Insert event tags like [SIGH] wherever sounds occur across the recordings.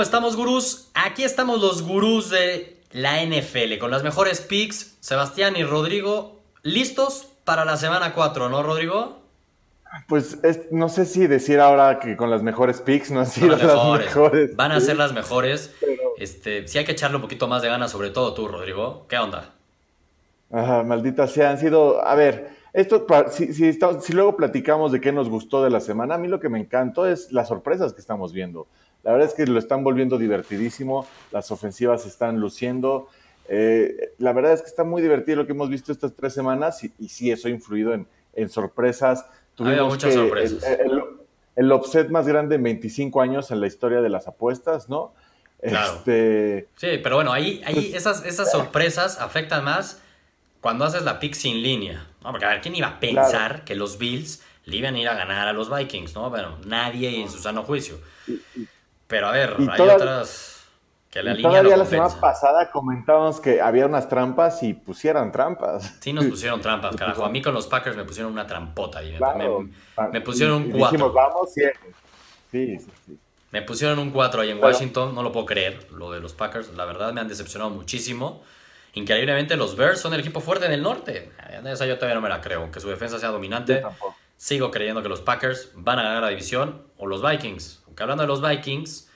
¿Cómo estamos, gurús? Aquí estamos los gurús de la NFL con las mejores picks. Sebastián y Rodrigo, listos para la semana 4, ¿no, Rodrigo? Pues no sé si decir ahora que con las mejores picks no han sido las mejores. Van a ser las mejores. Este, sí hay que echarle un poquito más de ganas, sobre todo tú, Rodrigo. ¿Qué onda? Ajá, maldita sea, han sido. A ver, esto, si, si, si, luego platicamos de qué nos gustó de la semana, a mí lo que me encantó es las sorpresas que estamos viendo. La verdad es que lo están volviendo divertidísimo, las ofensivas están luciendo. Eh, la verdad es que está muy divertido lo que hemos visto estas tres semanas y, sí, eso ha influido en, en sorpresas. Tuvimos muchas sorpresas. El, el, offset más grande en 25 años en la historia de las apuestas, ¿no? Claro. Este... Sí, pero bueno, ahí, ahí pues, esas, esas sorpresas afectan más cuando haces la pick sin línea. ¿no? Porque a ver, ¿quién iba a pensar que los Bills le iban a ir a ganar a los Vikings? ¿no? Bueno, nadie en su sano juicio. Pero a ver, hay otras que la línea Todavía la semana pasada comentábamos que había unas trampas y pusieran trampas. Sí, nos [LAUGHS] pusieron trampas, carajo. A mí con los Packers me pusieron una trampota. Y me, pusieron un 4. Dijimos, vamos, sí. Sí, sí, Me pusieron un 4 ahí en Washington, no lo puedo creer, lo de los Packers. La verdad me han decepcionado muchísimo. Increíblemente, los Bears son el equipo fuerte en el norte. Esa yo todavía no me la creo, aunque su defensa sea dominante. Sigo creyendo que los Packers van a ganar la división o los Vikings. Hablando de los Vikings,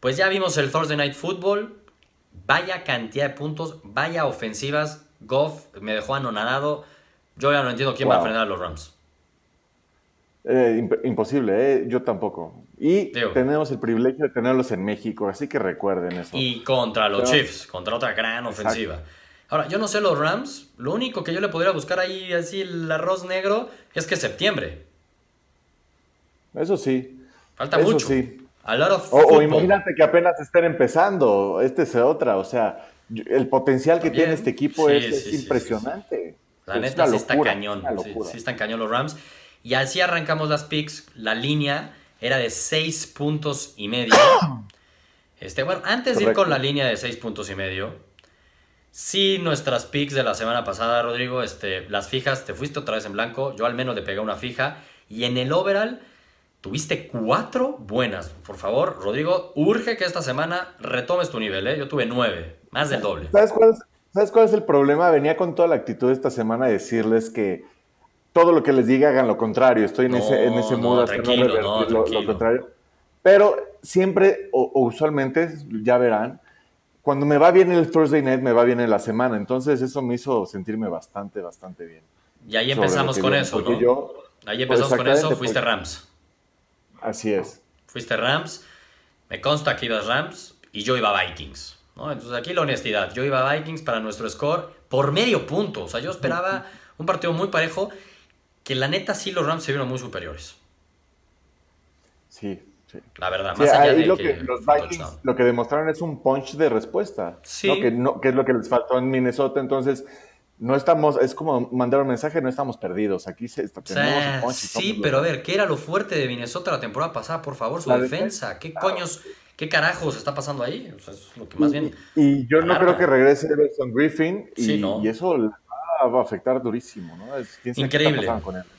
pues ya vimos el Thursday Night Football. Vaya cantidad de puntos, vaya ofensivas. Goff me dejó anonadado. Yo ya no entiendo quién va a frenar a los Rams. Eh, imposible, eh, yo tampoco. Y tenemos el privilegio de tenerlos en México, así que recuerden eso. Y contra los Chiefs, contra otra gran ofensiva. Ahora, yo no sé los Rams, lo único que yo le podría buscar ahí, así el arroz negro, es que es septiembre. Eso sí. Falta mucho. Sí. o, imagínate que apenas estén empezando, este es otra, o sea, el potencial que tiene este equipo es, impresionante. La neta sí está cañón, sí, están cañón los Rams. Y así arrancamos las picks, la línea era de 6 puntos y medio. [COUGHS] Este, bueno, antes de ir con la línea de 6 puntos y medio, sí nuestras picks de la semana pasada, Rodrigo, este, las fijas, te fuiste otra vez en blanco, yo al menos le pegué una fija, y en el overall tuviste cuatro buenas. Por favor, Rodrigo, urge que esta semana retomes tu nivel, ¿eh? Yo tuve nueve, más del doble. ¿Sabes cuál, es, ¿Sabes cuál es el problema? Venía con toda la actitud esta semana de decirles que todo lo que les diga hagan lo contrario. Estoy en ese, en ese modo tranquilo, no, lo, contrario. Pero siempre o, usualmente, ya verán, cuando me va bien el Thursday Night, me va bien en la semana. Entonces eso me hizo sentirme bastante, bastante bien. Y ahí empezamos con eso, ¿no? Yo, ahí empezamos con eso, fuiste Rams. Así es. Fuiste Rams, me consta que ibas Rams y yo iba Vikings. ¿no? Entonces aquí la honestidad, yo iba Vikings para nuestro score por medio punto. O sea, yo esperaba un partido muy parejo que la neta sí los Rams se vieron muy superiores. Sí, sí. La verdad, más allá de lo que, los Vikings lo que demostraron es un punch de respuesta. Sí. Que, no, que es lo que les faltó en Minnesota. Entonces, no estamos, es como mandar un mensaje, no estamos perdidos. Aquí se, un punch Sí, pero a ver, ¿qué era lo fuerte de Minnesota la temporada pasada? Por favor, su defensa. ¿Qué coños, qué carajos está pasando ahí? O sea, es lo que más bien. Y, yo no creo que regrese Everson Griffin. Y, y eso va a afectar durísimo, ¿no? Increíble.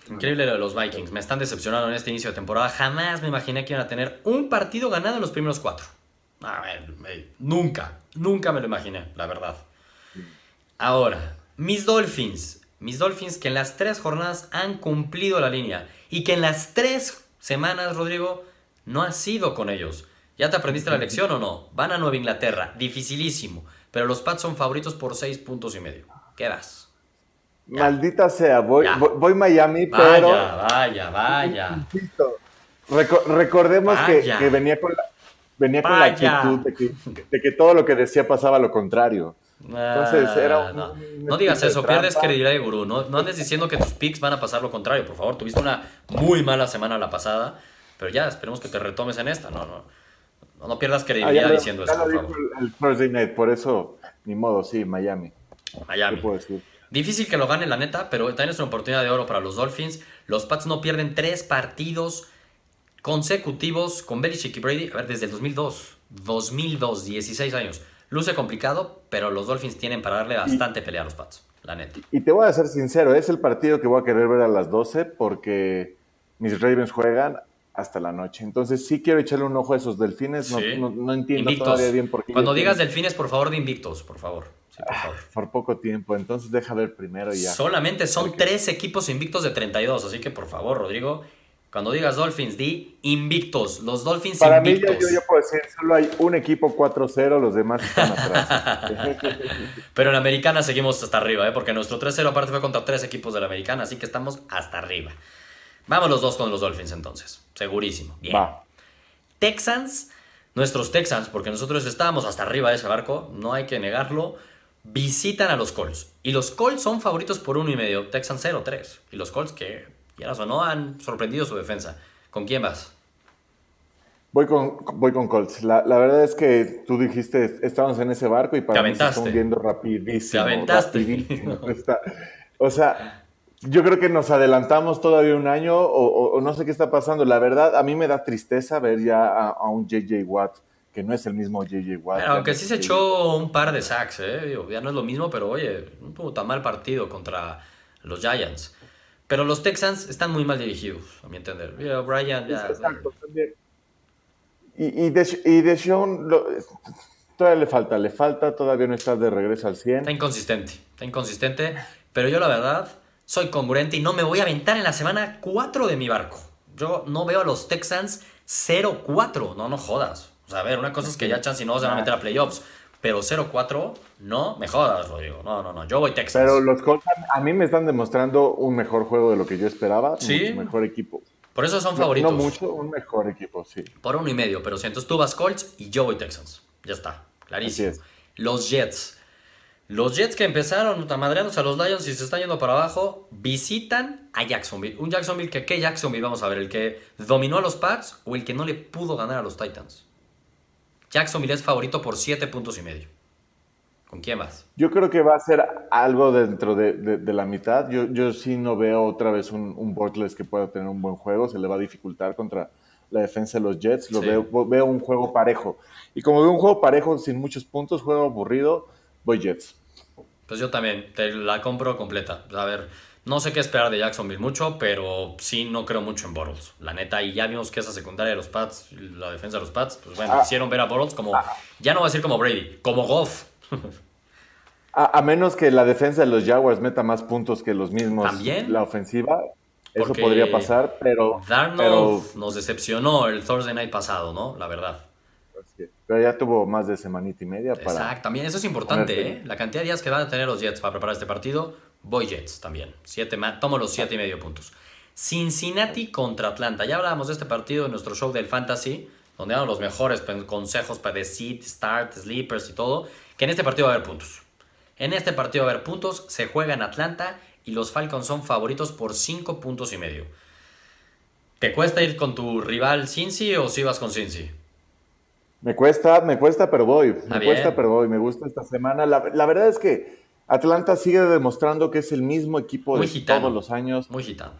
Increíble lo de los Vikings. Me están decepcionando en este inicio de temporada. Jamás me imaginé que iban a tener un partido ganado en los primeros cuatro. A ver, nunca, nunca me lo imaginé, la verdad. Ahora, mis Dolphins. Mis Dolphins que en las tres jornadas han cumplido la línea y que en las tres semanas, Rodrigo, no has sido con ellos. ¿Ya te aprendiste la lección o no? Van a Nueva Inglaterra, dificilísimo, pero los Pats son favoritos por seis puntos y medio. ¿Qué vas? Maldita sea, voy, voy, Miami, pero. Vaya, vaya, recordemos que, venía con la, venía con la actitud de que, todo lo que decía pasaba lo contrario. Entonces era no. digas eso, pierdes credibilidad de gurú. No, no andes diciendo que tus picks van a pasar lo contrario, por favor. Tuviste una muy mala semana la pasada, pero ya esperemos que te retomes en esta. No, no, no, pierdas credibilidad ah, diciendo eso. Por, favor. El, por eso, ni modo, sí, Miami. Miami. puedo decir? Difícil que lo gane, la neta, pero también es una oportunidad de oro para los Dolphins. Los Pats no pierden tres partidos consecutivos con Belichick y Brady. A ver, desde el 2002. 2002, 16 años. Luce complicado, pero los Dolphins tienen para darle bastante pelea a los Pats, la neta. Y te voy a ser sincero, es el partido que voy a querer ver a las 12 porque mis Ravens juegan hasta la noche. Entonces sí quiero echarle un ojo a esos delfines. No, entiendo todavía bien por qué. Cuando digas delfines, por favor, de invictos, por favor. Ah, por, poco tiempo, entonces deja ver primero ya. Solamente son tres equipos invictos de 32, así que por favor, Rodrigo, cuando digas Dolphins, di invictos. Los Dolphins Para invictos. Para mí, yo, yo, puedo decir, solo hay un equipo 4-0, los demás están atrás. [LAUGHS] Pero en la americana seguimos hasta arriba, ¿eh? porque nuestro 3-0 aparte fue contra tres equipos de la americana, así que estamos hasta arriba. Vamos los dos con los Dolphins entonces. Segurísimo. Bien. Texans, nuestros Texans, porque nosotros estábamos hasta arriba de ese barco, no hay que negarlo, visitan a los Colts. Y los Colts son favoritos por uno y medio. Texans 0-3. Y los Colts que, quieras o no, han sorprendido su defensa. ¿Con quién vas? Voy con, voy con Colts. La, verdad es que tú dijiste, estábamos en ese barco y para mí se viendo rapidísimo. Te aventaste. [LAUGHS] o sea, yo creo que nos adelantamos todavía un año o, no sé qué está pasando. La verdad, a mí me da tristeza ver ya a, un JJ Watt, que no es el mismo JJ Watt. aunque sí se echó un par de sacks, ¿eh? ya no es lo mismo, pero oye, no tuvo tan mal partido contra los Giants. Pero los Texans están muy mal dirigidos, a mi entender. Brian ya... Exacto, también. Y, y, de, y de Sean, todavía le falta, le falta, todavía no está de regreso al 100. Está inconsistente, está inconsistente, pero yo la verdad soy congruente y no me voy a aventar en la semana 4 de mi barco. Yo no veo a los Texans 0-4. No, no jodas. O sea, a ver, una cosa es que ya chance y no se van a meter a playoffs. Pero 0-4, no me jodas, Rodrigo. No, no, no. Yo voy Texans. Pero los Colts a mí me están demostrando un mejor juego de lo que yo esperaba. Sí. Un mejor equipo. Por eso son favoritos. No, mucho, un mejor equipo, sí. Por uno y medio. Pero si entonces tú vas Colts y yo voy Texans. Ya está. Clarísimo. Los Jets. Los Jets que empezaron madreándose a los Lions y se están yendo para abajo, visitan a Jacksonville. Un Jacksonville que, ¿qué Jacksonville? Vamos a ver, ¿el que dominó a los Pats o el que no le pudo ganar a los Titans? Jacksonville es favorito por 7 puntos y medio. ¿Con quién vas? Yo creo que va a ser algo dentro de, la mitad. Yo, yo, sí no veo otra vez un, un Bortles que pueda tener un buen juego. Se le va a dificultar contra la defensa de los Jets. Lo veo, veo un juego parejo. Y como veo un juego parejo sin muchos puntos, juego aburrido, voy Jets. Pues yo también, te la compro completa. A ver, no sé qué esperar de Jacksonville mucho, pero sí no creo mucho en Bortles. La neta, y ya vimos que esa secundaria de los Pats, la defensa de los Pats, pues bueno, ah. hicieron ver a Bortles como, ah. ya no va a decir como Brady, como Goff. [LAUGHS] a, menos que la defensa de los Jaguars meta más puntos que los mismos. También. La ofensiva. Eso podría pasar, pero. Darnold nos decepcionó el Thursday night pasado, ¿no? La verdad. Pero ya tuvo más de semanita y media para. Exacto, también eso es importante, ¿eh? La cantidad de días que van a tener los Jets para preparar este partido. Voy Jets también. Siete, tomo los siete y medio puntos. Cincinnati contra Atlanta. Ya hablábamos de este partido en nuestro show del Fantasy, donde damos los mejores consejos para de seed, start, sleepers y todo. Que en este partido va a haber puntos. En este partido va a haber puntos. Se juega en Atlanta y los Falcons son favoritos por cinco puntos y medio. ¿Te cuesta ir con tu rival Cincy o si vas con Cincy? Me cuesta, me cuesta, pero voy. Me cuesta, pero voy. Me gusta esta semana. La, verdad es que Atlanta sigue demostrando que es el mismo equipo de todos los años. Muy gitano.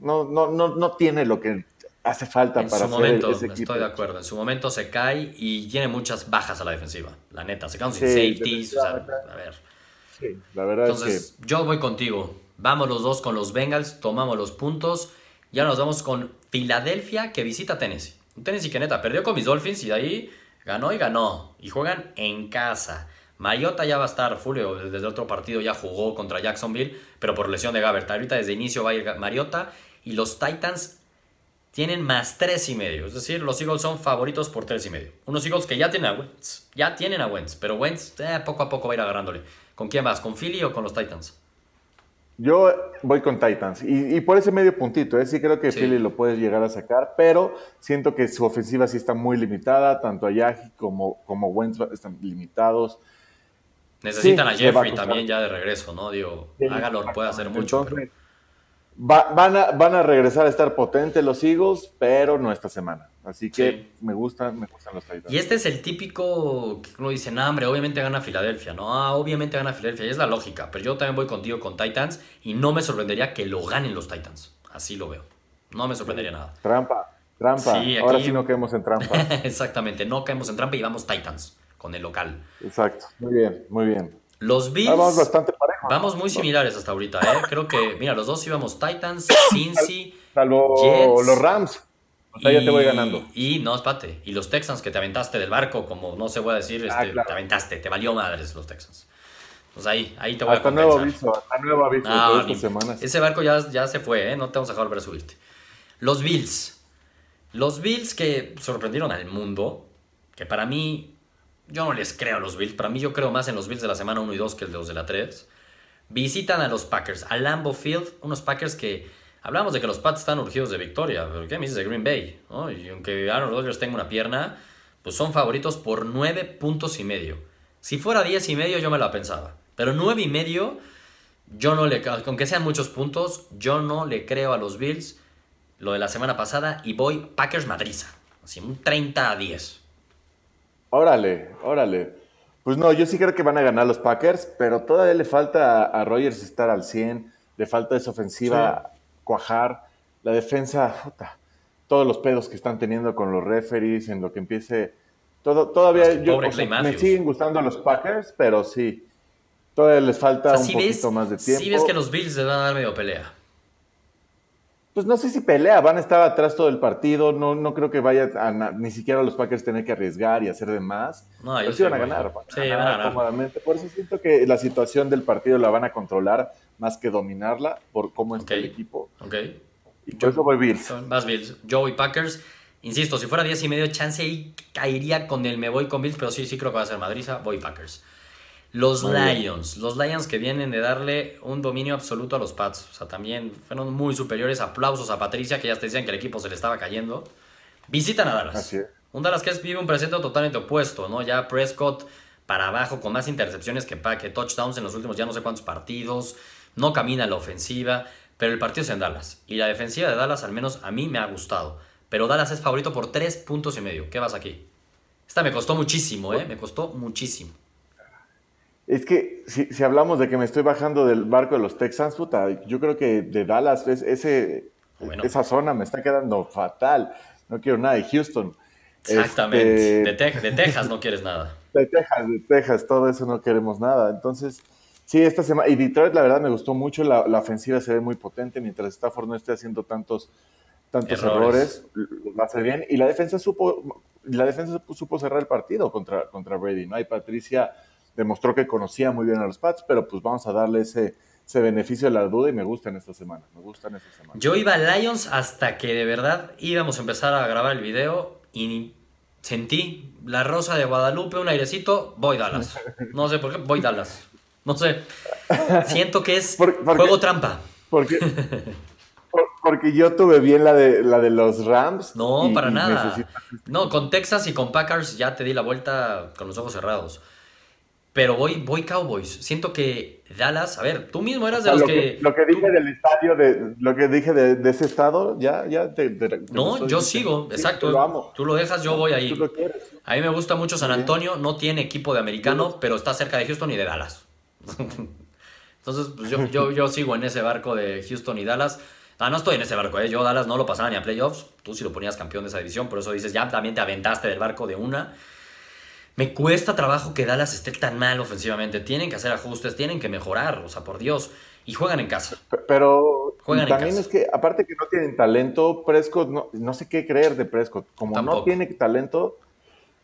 No, no, no, no tiene lo que hace falta para su momento, Estoy de acuerdo. En su momento se cae y tiene muchas bajas a la defensiva. La neta, se caen sin safeties. O sea, a ver. Sí, la verdad Entonces, es que... yo voy contigo. Vamos los dos con los Bengals, tomamos los puntos. Ya nos vamos con Filadelfia que visita Tennessee. Un Tennessee que neta perdió con mis Dolphins y de ahí ganó y ganó. Y juegan en casa. Mariota ya va a estar, Fulio, desde otro partido ya jugó contra Jacksonville, pero por lesión de Gabbert. Ahorita desde inicio va a ir Mariota y los Titans tienen más tres y medio. Es decir, los Eagles son favoritos por tres y medio. Unos Eagles que ya tienen a Wentz, ya tienen a Wentz, pero Wentz eh, poco a poco va a ir agarrándole. ¿Con quién vas? ¿Con Philly o con los Titans? Yo voy con Titans y, por ese medio puntito, ¿eh? sí creo que Philly lo puedes llegar a sacar, pero siento que su ofensiva sí está muy limitada, tanto Ayagi como, como Wentz están limitados. Necesitan a Jeffrey también ya de regreso, ¿no? Digo, hágalo, puede hacer mucho. van, a, van a regresar a estar potentes los Eagles, pero no esta semana. Así que me gustan, me gustan los Titans. Y este es el típico que uno dice, no, hombre, obviamente gana Filadelfia, ¿no? Ah, obviamente gana Filadelfia, y es la lógica. Pero yo también voy contigo con Titans y no me sorprendería que lo ganen los Titans. Así lo veo. No me sorprendería nada. Trampa, trampa. Ahora sí no caemos en trampa. [LAUGHS] Exactamente, no caemos en trampa y vamos Titans con el local. Exacto, muy bien, muy bien. Los Bills. bastante parejo. Vamos muy similares hasta ahorita, ¿eh? [LAUGHS] Creo que, mira, los dos íbamos Titans, Cincy, Salvo los Rams. O sea, ya te voy ganando. Y no, espate. Y los Texans que te aventaste del barco, como no se voy a decir, ah, este, te aventaste, te valió madres los Texans. Pues ahí, ahí te voy hasta a nuevo aviso, hasta nuevo aviso ah, estas semanas. Ese barco ya, ya se fue, ¿eh? No te vamos a dejar volver a subirte. Los Bills. Los Bills que sorprendieron al mundo, que para mí, yo no les creo a los Bills. Para mí yo creo más en los Bills de la semana 1 y 2 que los de la 3. Visitan a los Packers, a Lambeau Field, unos Packers que Hablamos de que los Pats están urgidos de victoria, pero ¿qué me dices de Green Bay? Y aunque Aaron Rodgers tenga una pierna, pues son favoritos por 9 puntos y medio. Si fuera 10 y medio yo me la pensaba, pero 9 y medio, yo no le, aunque sean muchos puntos, yo no le creo a los Bills lo de la semana pasada y voy Packers Madriza, así un 30 a 10. Órale, órale. Pues no, yo sí creo que van a ganar los Packers, pero todavía le falta a Rodgers estar al 100, le falta esa ofensiva cuajar, la defensa, todos los pedos que están teniendo con los referees, en lo que empiece, todo, todavía yo, me siguen gustando los Packers, pero sí, todavía les falta un poquito más de tiempo. Si ves que los Bills les van a dar medio pelea. Pues no sé si pelea, van a estar atrás todo el partido, no, no creo que vaya a, ni siquiera los Packers tener que arriesgar y hacer de más. No, pero sí van a ganar, sí, van a ganar. Cómodamente. Por eso siento que la situación del partido la van a controlar más que dominarla por cómo está el equipo. Ok. Y por eso voy Bills. Más Bills. Yo voy Packers. Insisto, si fuera 10 y medio, chance ahí caería con el me voy con Bills, pero sí, sí creo que va a ser Madriza, voy Packers. Los Lions, los Lions que vienen de darle un dominio absoluto a los Pats. O sea, también fueron muy superiores. Aplausos a Patricia, que ya te decían que el equipo se le estaba cayendo. Visitan a Dallas. Así Un Dallas que vive un presente totalmente opuesto, ¿no? Ya Prescott para abajo con más intercepciones que, que touchdowns en los últimos ya no sé cuántos partidos no camina la ofensiva, pero el partido es en Dallas. Y la defensiva de Dallas al menos a mí me ha gustado. Pero Dallas es favorito por tres puntos y medio. ¿Qué vas aquí? Esta me costó muchísimo, ¿eh? Me costó muchísimo. Es que si, hablamos de que me estoy bajando del barco de los Texans, puta, yo creo que de Dallas ese, esa zona me está quedando fatal. No quiero nada de Houston. Exactamente. Este, de, de Texas no quieres nada. [LAUGHS] De Texas, de Texas, todo eso no queremos nada. Entonces, Sí, esta semana. Y Detroit, la verdad, me gustó mucho. La, ofensiva se ve muy potente. Mientras Stafford no esté haciendo tantos, tantos errores, va a ser bien. Y la defensa supo, la defensa supo cerrar el partido contra, contra Brady. ¿no? Y Patricia demostró que conocía muy bien a los Pats, pero pues vamos a darle ese, ese beneficio de la duda y me gusta en esta semana. Me gusta en esta semana. Yo iba a Lions hasta que de verdad íbamos a empezar a grabar el video y sentí la rosa de Guadalupe, un airecito, voy Dallas. No sé por qué, voy Dallas. No sé. Siento que es juego trampa. Porque, [LAUGHS] porque yo tuve bien la de, la de los Rams. No, para nada. No, con Texas y con Packers ya te di la vuelta con los ojos cerrados. Pero voy, voy Cowboys. Siento que Dallas, a ver, tú mismo eras de los que, Lo que dije del estadio, de, lo que dije de, ese estado, ya, ya te, No, yo sigo, exacto. Tú lo dejas, yo voy ahí. A mí me gusta mucho San Antonio, no tiene equipo de americano, pero está cerca de Houston y de Dallas. [LAUGHS] Entonces, pues yo, yo, yo, sigo en ese barco de Houston y Dallas. Ah, no estoy en ese barco, ¿eh? Yo Dallas no lo pasaba ni a playoffs. Tú sí lo ponías campeón de esa división, por eso dices, ya también te aventaste del barco de una. Me cuesta trabajo que Dallas esté tan mal ofensivamente. Tienen que hacer ajustes, tienen que mejorar, o sea, por Dios. Y juegan en casa. Pero también es que, aparte que no tienen talento, Prescott, no, no sé qué creer de Prescott. Como no tiene talento,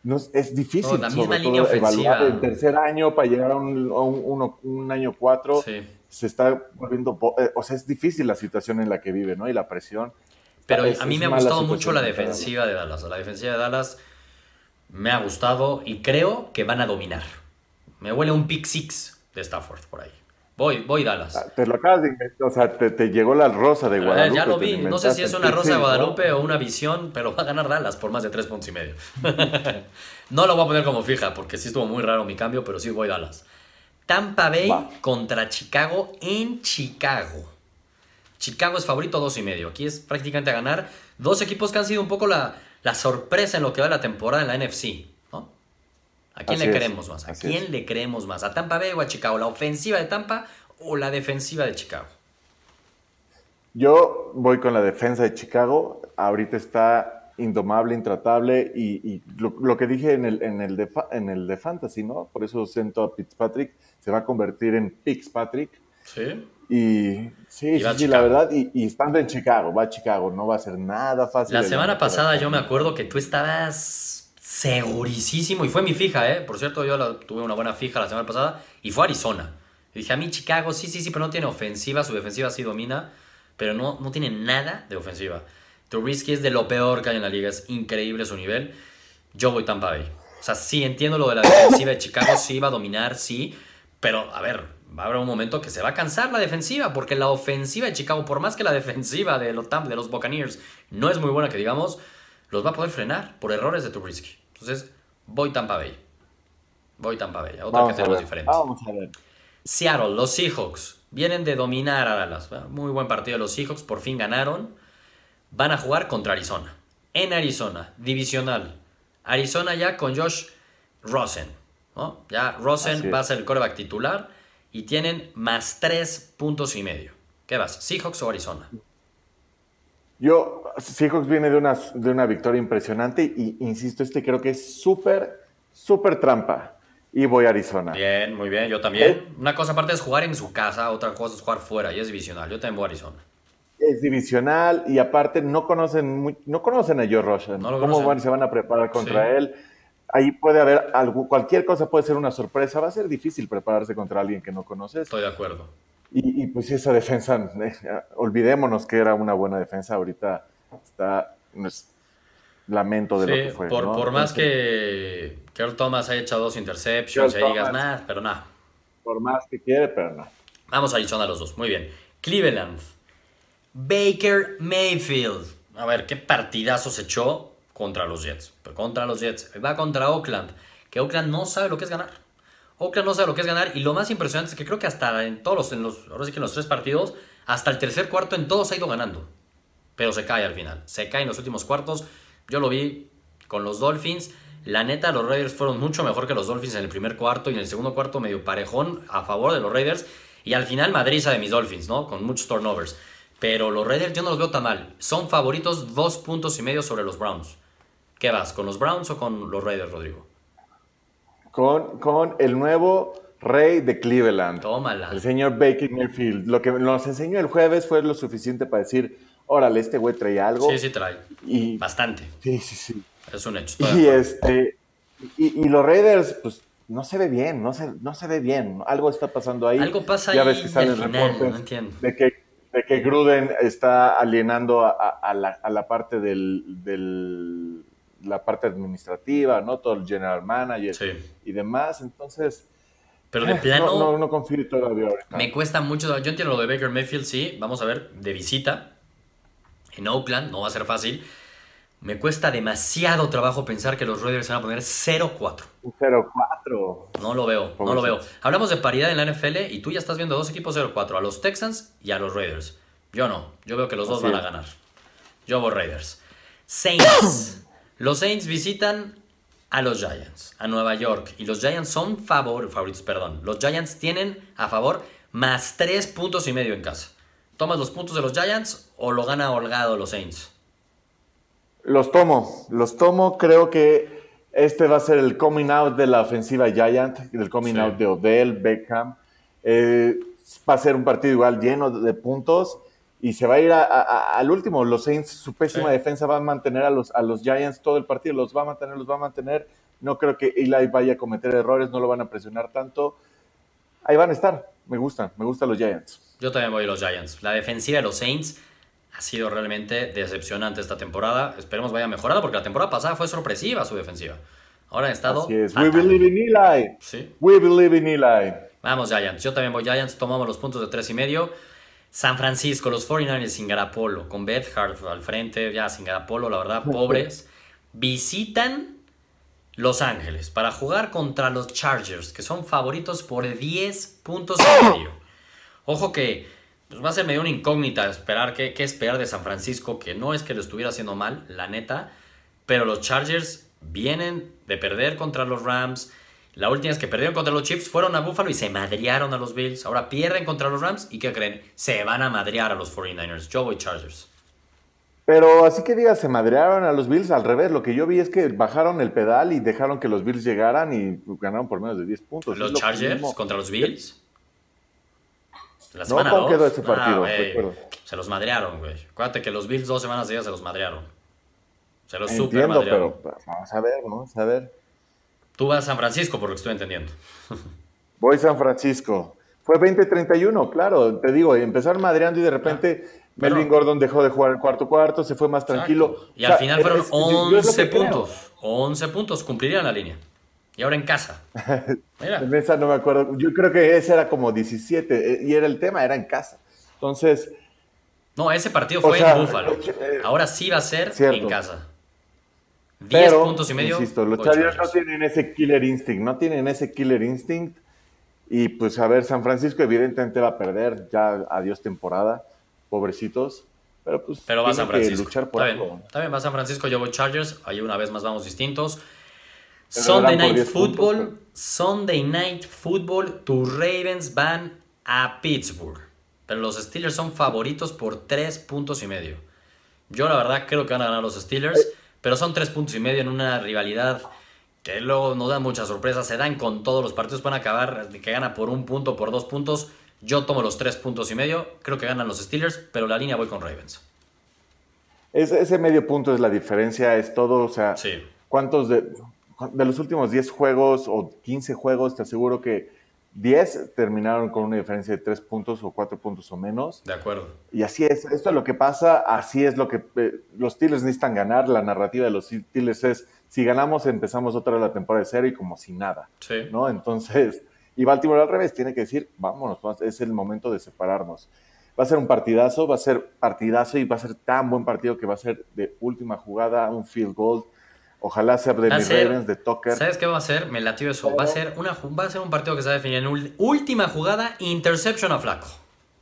no, es difícil. la misma línea ofensiva. el tercer año para llegar a un, un, año cuatro. Se está volviendo. Eh, o sea, es difícil la situación en la que vive, ¿no? Y la presión. Pero a mí me ha gustado mucho la defensiva de Dallas. La defensiva de Dallas me ha gustado y creo que van a dominar. Me huele un pick six de Stafford por ahí. Voy, voy Dallas. Ah, te lo acabas de inventar, o sea, te, llegó la rosa de Guadalupe. ya lo vi, no sé si es una rosa de Guadalupe o una visión, pero va a ganar Dallas por más de tres puntos y medio. [LAUGHS] no lo voy a poner como fija, porque sí estuvo muy raro mi cambio, pero sí voy Dallas. Tampa Bay contra Chicago en Chicago. Chicago es favorito dos y medio. Aquí es prácticamente a ganar. Dos equipos que han sido un poco la, la sorpresa en lo que va la temporada en la NFC. ¿A quién le creemos más? ¿A quién le creemos más? ¿A Tampa Bay o a Chicago? ¿La ofensiva de Tampa o la defensiva de Chicago? Yo voy con la defensa de Chicago. Ahorita está indomable, intratable y, lo, que dije en el, en, el de, en el de Fantasy, ¿no? Por eso siento a Fitzpatrick, se va a convertir en Patrick. Sí. Y sí, sí, la verdad, y, estando en Chicago, va a Chicago, no va a ser nada fácil. La semana pasada yo me acuerdo que tú estabas segurísimo, y fue mi fija, ¿eh? Por cierto, yo tuve una buena fija la semana pasada, y fue Arizona. Y dije, a mí Chicago, sí, sí, sí, pero no tiene ofensiva, su defensiva sí domina, pero no, no tiene nada de ofensiva. Trubisky es de lo peor que hay en la liga, es increíble su nivel. Yo voy Tampa Bay. O sea, sí entiendo lo de la defensiva de Chicago, sí va a dominar, sí, pero a ver, va a haber un momento que se va a cansar la defensiva, porque la ofensiva de Chicago, por más que la defensiva de los, de los Buccaneers no es muy buena, que digamos, los va a poder frenar por errores de Trubisky. Entonces, voy Tampa Bay. Voy Tampa Bay. Otra que hacemos diferente. Vamos a ver. Seattle, los Seahawks, vienen de dominar a Dallas. Muy buen partido de los Seahawks, por fin ganaron. Van a jugar contra Arizona. En Arizona, divisional. Arizona ya con Josh Rosen. Ya Rosen va a ser el coreback titular y tienen más tres puntos y medio. ¿Qué vas? ¿Seahawks o Arizona? Yo, Seahawks viene de una, de una victoria impresionante y, insisto, este creo que es súper, súper trampa. Y voy a Arizona. Bien, muy bien, yo también. Eh, una cosa aparte es jugar en su casa, otra cosa es jugar fuera y es divisional. Yo también voy a Arizona. Es divisional y aparte no conocen, no conocen a Joe Rosen. ¿Cómo se van a preparar contra él? Ahí puede haber algo, cualquier cosa puede ser una sorpresa. Va a ser difícil prepararse contra alguien que no conoces. Estoy de acuerdo. Y, pues esa defensa, eh, olvidémonos que era una buena defensa, ahorita está, lamento de lo que fue. Por, por más que Carl Thomas haya echado dos interceptions y digas nada, pero nada. Por más que quiere, pero no. Vamos a Arizona los dos, muy bien. Cleveland, Baker Mayfield. A ver, qué partidazo se echó contra los Jets. Contra los Jets. Va contra Oakland. Que Oakland no sabe lo que es ganar. Oakland no sabe lo que es ganar. Y lo más impresionante es que creo que hasta en todos los, en los, ahora sí que en los tres partidos, hasta el tercer cuarto en todos ha ido ganando. Pero se cae al final. Se cae en los últimos cuartos. Yo lo vi con los Dolphins. La neta, los Raiders fueron mucho mejor que los Dolphins en el primer cuarto y en el segundo cuarto medio parejón a favor de los Raiders. Y al final madriza de mis Dolphins, ¿no? Con muchos turnovers. Pero los Raiders yo no los veo tan mal. Son favoritos dos puntos y medio sobre los Browns. ¿Qué vas? ¿Con los Browns o con los Raiders, Rodrigo? Con, con el nuevo rey de Cleveland. Tómala. El señor Baker Mayfield. Lo que nos enseñó el jueves fue lo suficiente para decir, órale, este güey trae algo. Sí, sí trae. Y, Bastante. Sí, sí, sí. Es un hecho. Y, este, y, los Raiders, pues no se ve bien, no se, no se ve bien. Algo está pasando ahí. Algo pasa ya ves que salen reportes no entiendo. de que de que Gruden está alienando a, la, parte del, la parte administrativa, ¿no? Todo el general manager y demás. Entonces, pero de eh, plano. No, no, confío todavía Me cuesta mucho. Yo entiendo lo de Baker Mayfield, sí. Vamos a ver, de visita en Oakland, no va a ser fácil. Me cuesta demasiado trabajo pensar que los Raiders van a poner 0-4. 0-4. No lo veo, no lo veo. Hablamos de paridad en la NFL y tú ya estás viendo dos equipos 0-4, a los Texans y a los Raiders. Yo no, yo veo que los dos van a ganar. Yo voy Raiders. Saints. Los Saints visitan a los Giants, a Nueva York. Y los Giants son favor, favoritos, perdón. Los Giants tienen a favor más 3 puntos y medio en casa. ¿Tomas los puntos de los Giants o lo gana holgado los Saints? Los tomo, los tomo. Creo que este va a ser el coming out de la ofensiva Giant, el coming out de Odell, Beckham. Eh, va a ser un partido igual lleno de puntos y se va a ir al último. Los Saints, su pésima defensa va a mantener a los, a los Giants todo el partido, los va a mantener, los va a mantener. No creo que Eli vaya a cometer errores, no lo van a presionar tanto. Ahí van a estar. Me gustan, me gustan los Giants. Yo también voy a los Giants. La defensiva de los Saints ha sido realmente decepcionante esta temporada. Esperemos vaya mejorando porque la temporada pasada fue sorpresiva su defensiva. Ahora han estado. Así es. We believe in Eli. Sí. We believe in Eli. Vamos, Giants. Yo también voy Giants. Tomamos los puntos de tres y medio. San Francisco, los 49ers sin Garapolo, con Beth Hart al frente, ya sin Garapolo, la verdad, pobres. Visitan Los Ángeles para jugar contra los Chargers, que son favoritos por 10 puntos y medio. Ojo que pues va a ser medio una incógnita esperar qué, esperar de San Francisco, que no es que lo estuviera haciendo mal, la neta, pero los Chargers vienen de perder contra los Rams. La última vez que perdieron contra los Chiefs fueron a Buffalo y se madrearon a los Bills. Ahora pierden contra los Rams y ¿qué creen? Se van a madrear a los 49ers. Yo voy Chargers. Pero así que digas, se madrearon a los Bills al revés. Lo que yo vi es que bajaron el pedal y dejaron que los Bills llegaran y ganaron por menos de 10 puntos. ¿Los Chargers contra los Bills? La semana no, ¿cómo quedó ese partido? Ah, se los madrearon, güey. Acuérdate que los Bills dos semanas seguidas se los madrearon. Se los super madrearon. pero vamos a ver, vamos a ver. Tú vas a San Francisco, por lo que estoy entendiendo. [LAUGHS] Voy a San Francisco. Fue 20-31, claro. Te digo, empezaron madreando y de repente ah, Melvin Gordon dejó de jugar el cuarto cuarto, se fue más tranquilo. Y al final fueron 11 puntos. 11 puntos, cumplirían la línea. Y ahora en casa. [LAUGHS] Mira. en esa no me acuerdo. Yo creo que ese era como 17 eh, y era el tema, era en casa. Entonces. No, ese partido fue en Búfalo. Eh, ahora sí va a ser en casa. 10 puntos y medio. Insisto, los Chargers no tienen ese killer instinct, no tienen ese killer instinct. Y pues a ver, San Francisco evidentemente va a perder, ya adiós temporada, pobrecitos. Pero pues pero va San Francisco. luchar por Bien. Está bien, va San Francisco, yo voy Chargers, ahí una vez más vamos distintos. Sunday Night Football, Sunday Night Football, tus Ravens van a Pittsburgh. Pero los Steelers son favoritos por 3 puntos y medio. Yo la verdad creo que van a ganar los Steelers, pero son 3 puntos y medio en una rivalidad que luego no da muchas sorpresas. Se dan con todos los partidos, van a acabar que gana por un punto, por dos puntos. Yo tomo los 3 puntos y medio, creo que ganan los Steelers, pero la línea voy con Ravens. Ese, ese medio punto es la diferencia, es todo, o sea, sí. ¿cuántos de, de los últimos 10 juegos o 15 juegos, te aseguro que 10 terminaron con una diferencia de 3 puntos o 4 puntos o menos. De acuerdo. Y así es, esto es lo que pasa, así es lo que eh, los Steelers necesitan ganar, la narrativa de los Steelers es, si ganamos empezamos otra vez la temporada de cero y como si nada. Sí. ¿no? Entonces, y Baltimore al revés, tiene que decir, vámonos, es el momento de separarnos. Va a ser un partidazo, va a ser partidazo y va a ser tan buen partido que va a ser de última jugada, un field goal Ojalá sea de mis Ravens, de Tucker. ¿Sabes qué va a ser? Me latió eso. Va a ser, una, va a ser un partido que se va a definir en última jugada, interception a Flaco.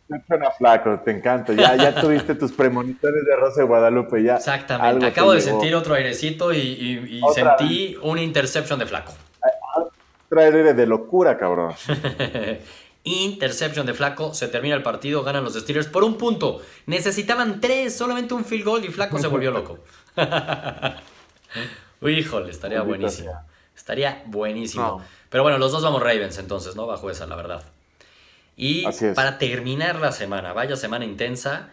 Interception a Flaco, te encanta. Ya, ya [LAUGHS] tuviste tus premonitores de Rosa de Guadalupe. Ya Exactamente. Acabo de sentir otro airecito y, sentí una interception de Flaco. Otro aire de locura, cabrón. [LAUGHS] Interception de Flaco, se termina el partido, ganan los Steelers por un punto. Necesitaban tres, solamente un field goal y Flaco se volvió loco. [LAUGHS] Híjole, estaría buenísimo. Estaría buenísimo. Pero bueno, los dos vamos Ravens entonces, ¿no? Bajo esa, la verdad. Y para terminar la semana, vaya semana intensa,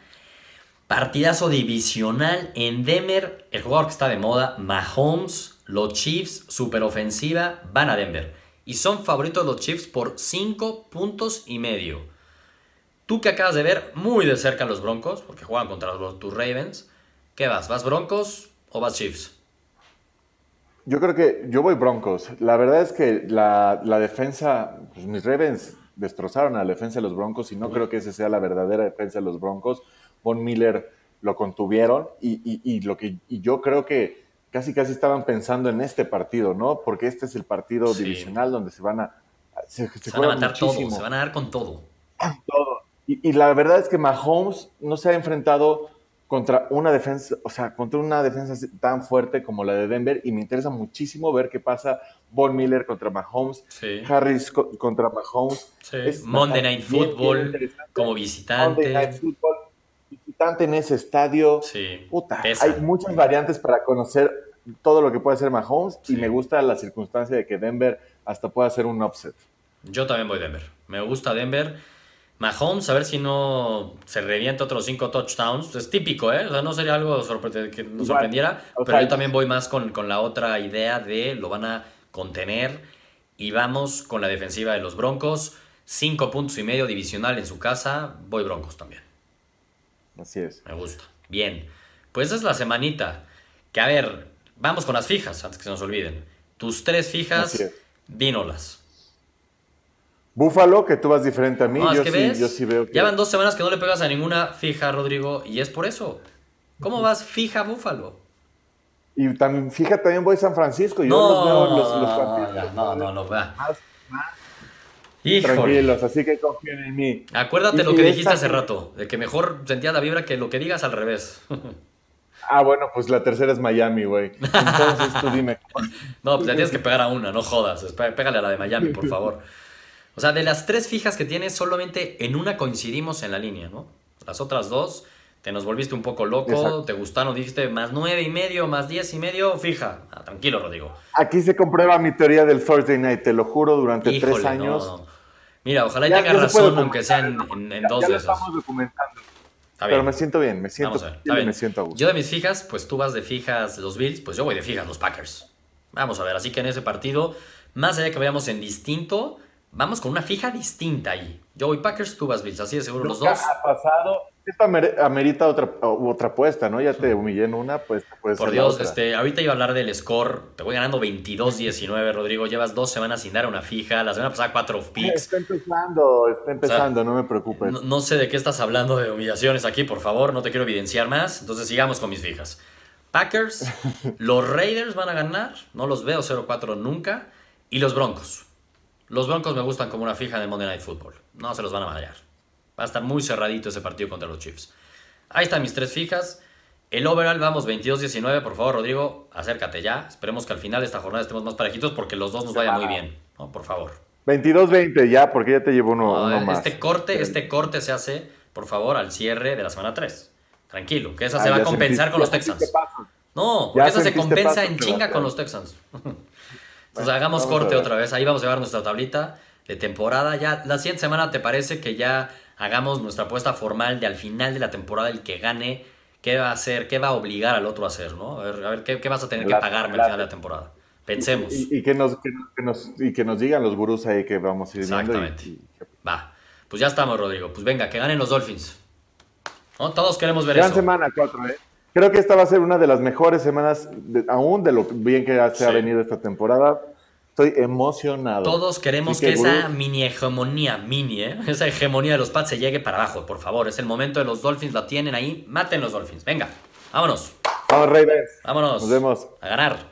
partidazo divisional en Denver, el jugador que está de moda, Mahomes, los Chiefs, super ofensiva, van a Denver. Y son favoritos los Chiefs por 5 puntos y medio. Tú que acabas de ver muy de cerca los Broncos, porque juegan contra los, tus Ravens, ¿qué vas? ¿Vas Broncos o vas Chiefs? Yo creo que yo voy Broncos. La verdad es que la, defensa, pues mis Ravens destrozaron a la defensa de los Broncos y no creo que esa sea la verdadera defensa de los Broncos. Von Miller lo contuvieron y, lo que y yo creo que casi casi estaban pensando en este partido, ¿no? Porque este es el partido divisional donde se van a se, van a matar todo, se van a dar con todo. Todo. Y, y la verdad es que Mahomes no se ha enfrentado contra una defensa, o sea, contra una defensa tan fuerte como la de Denver y me interesa muchísimo ver qué pasa Von Miller contra Mahomes, Harris contra Mahomes. Monday Night Football como visitante. Monday Night Football, visitante en ese estadio. Sí. Puta, hay muchas variantes para conocer todo lo que puede hacer Mahomes y me gusta la circunstancia de que Denver hasta pueda hacer un upset. Yo también voy Denver. Me gusta Denver. Mahomes, a ver si no se revienta otros cinco touchdowns. Es típico, ¿eh? O sea, no sería algo que nos sorprendiera. pero yo también voy más con, la otra idea de lo van a contener. Y vamos con la defensiva de los Broncos. Cinco puntos y medio divisional en su casa. Voy Broncos también. Así es. Me gusta. Bien. Pues esa es la semanita. Que a ver, vamos con las fijas antes que se nos olviden. Tus tres fijas, dínolas. Búfalo, que tú vas diferente a mí. yo, sí, veo que... Ya van dos semanas que no le pegas a ninguna fija, Rodrigo, y es por eso. ¿Cómo vas fija Búfalo? Y también, fija, también voy a San Francisco. Yo no, los veo los, los partidos. No, no, no, va. Tranquilos, así que confíen en mí. Acuérdate lo que dijiste hace rato, de que mejor sentías la vibra que lo que digas al revés. Ah, bueno, pues la tercera es Miami, güey. Entonces tú dime. [LAUGHS] no, pues le tienes que pegar a una, no jodas. Pégale a la de Miami, por favor. O sea, de las tres fijas que tiene, solamente en una coincidimos en la línea, ¿no? Las otras dos te nos volviste un poco loco, te gustaron, dijiste más nueve y medio, más diez y medio, fija. Ah, tranquilo, Rodrigo. Aquí se comprueba mi teoría del Thursday Night, te lo juro, durante tres años. Mira, ojalá y tengas razón, aunque sea en, dos de esos. estamos documentando. Pero me siento bien, me siento, bien, me siento a gusto. Yo de mis fijas, pues tú vas de fijas los Bills, pues yo voy de fijas los Packers. Vamos a ver, así que en ese partido, más allá de que vayamos en distinto, vamos con una fija distinta ahí. Yo voy Packers, tú vas Bills, así de seguro los dos. Ha pasado, esto amerita otra, otra apuesta, ¿no? Ya te humillé en una, pues pues. Por Dios, este, ahorita iba a hablar del score. Te voy ganando 22-19, Rodrigo. Llevas dos semanas sin dar una fija. La semana pasada cuatro picks. Está empezando, está empezando, no me preocupes. No, sé de qué estás hablando de humillaciones aquí, por favor. No te quiero evidenciar más. Entonces sigamos con mis fijas. Packers, [LAUGHS] los Raiders van a ganar. No los veo 0-4 nunca. Y los Broncos. Los Broncos me gustan como una fija de Monday Night Football. No se los van a madrear. Va a estar muy cerradito ese partido contra los Chiefs. Ahí están mis tres fijas. El overall, vamos, 22-19. Por favor, Rodrigo, acércate ya. Esperemos que al final de esta jornada estemos más parejitos porque los dos nos vayan muy bien. Por favor. 22-20 ya, porque ya te llevo uno, más. Este corte, este corte se hace, por favor, al cierre de la semana 3. Tranquilo, que esa se va a compensar con los Texans. No, porque esa se compensa en chinga con los Texans. [LAUGHS] Entonces hagamos corte otra vez. Ahí vamos a llevar nuestra tablita de temporada. Ya la siguiente semana te parece que ya hagamos nuestra apuesta formal de al final de la temporada el que gane, qué va a hacer, qué va a obligar al otro a hacer, ¿no? A ver, a ver ¿qué, vas a tener que pagarme al final de la temporada. Pensemos. Y, que nos, que, nos, y que nos digan los gurús ahí que vamos a ir Exactamente. Va. Pues ya estamos, Rodrigo. Pues venga, que ganen los Dolphins. Todos queremos ver Gran semana 4, ¿eh? Creo que esta va a ser una de las mejores semanas, aún de lo bien que se ha venido esta temporada. Estoy emocionado. Todos queremos que, esa mini hegemonía, mini, ¿eh? [LAUGHS] esa hegemonía de los Pats se llegue para abajo, por favor. Es el momento de los Dolphins, la tienen ahí. Maten los Dolphins. Venga, vámonos. Vamos, Ravens. Vámonos. Nos vemos. A ganar.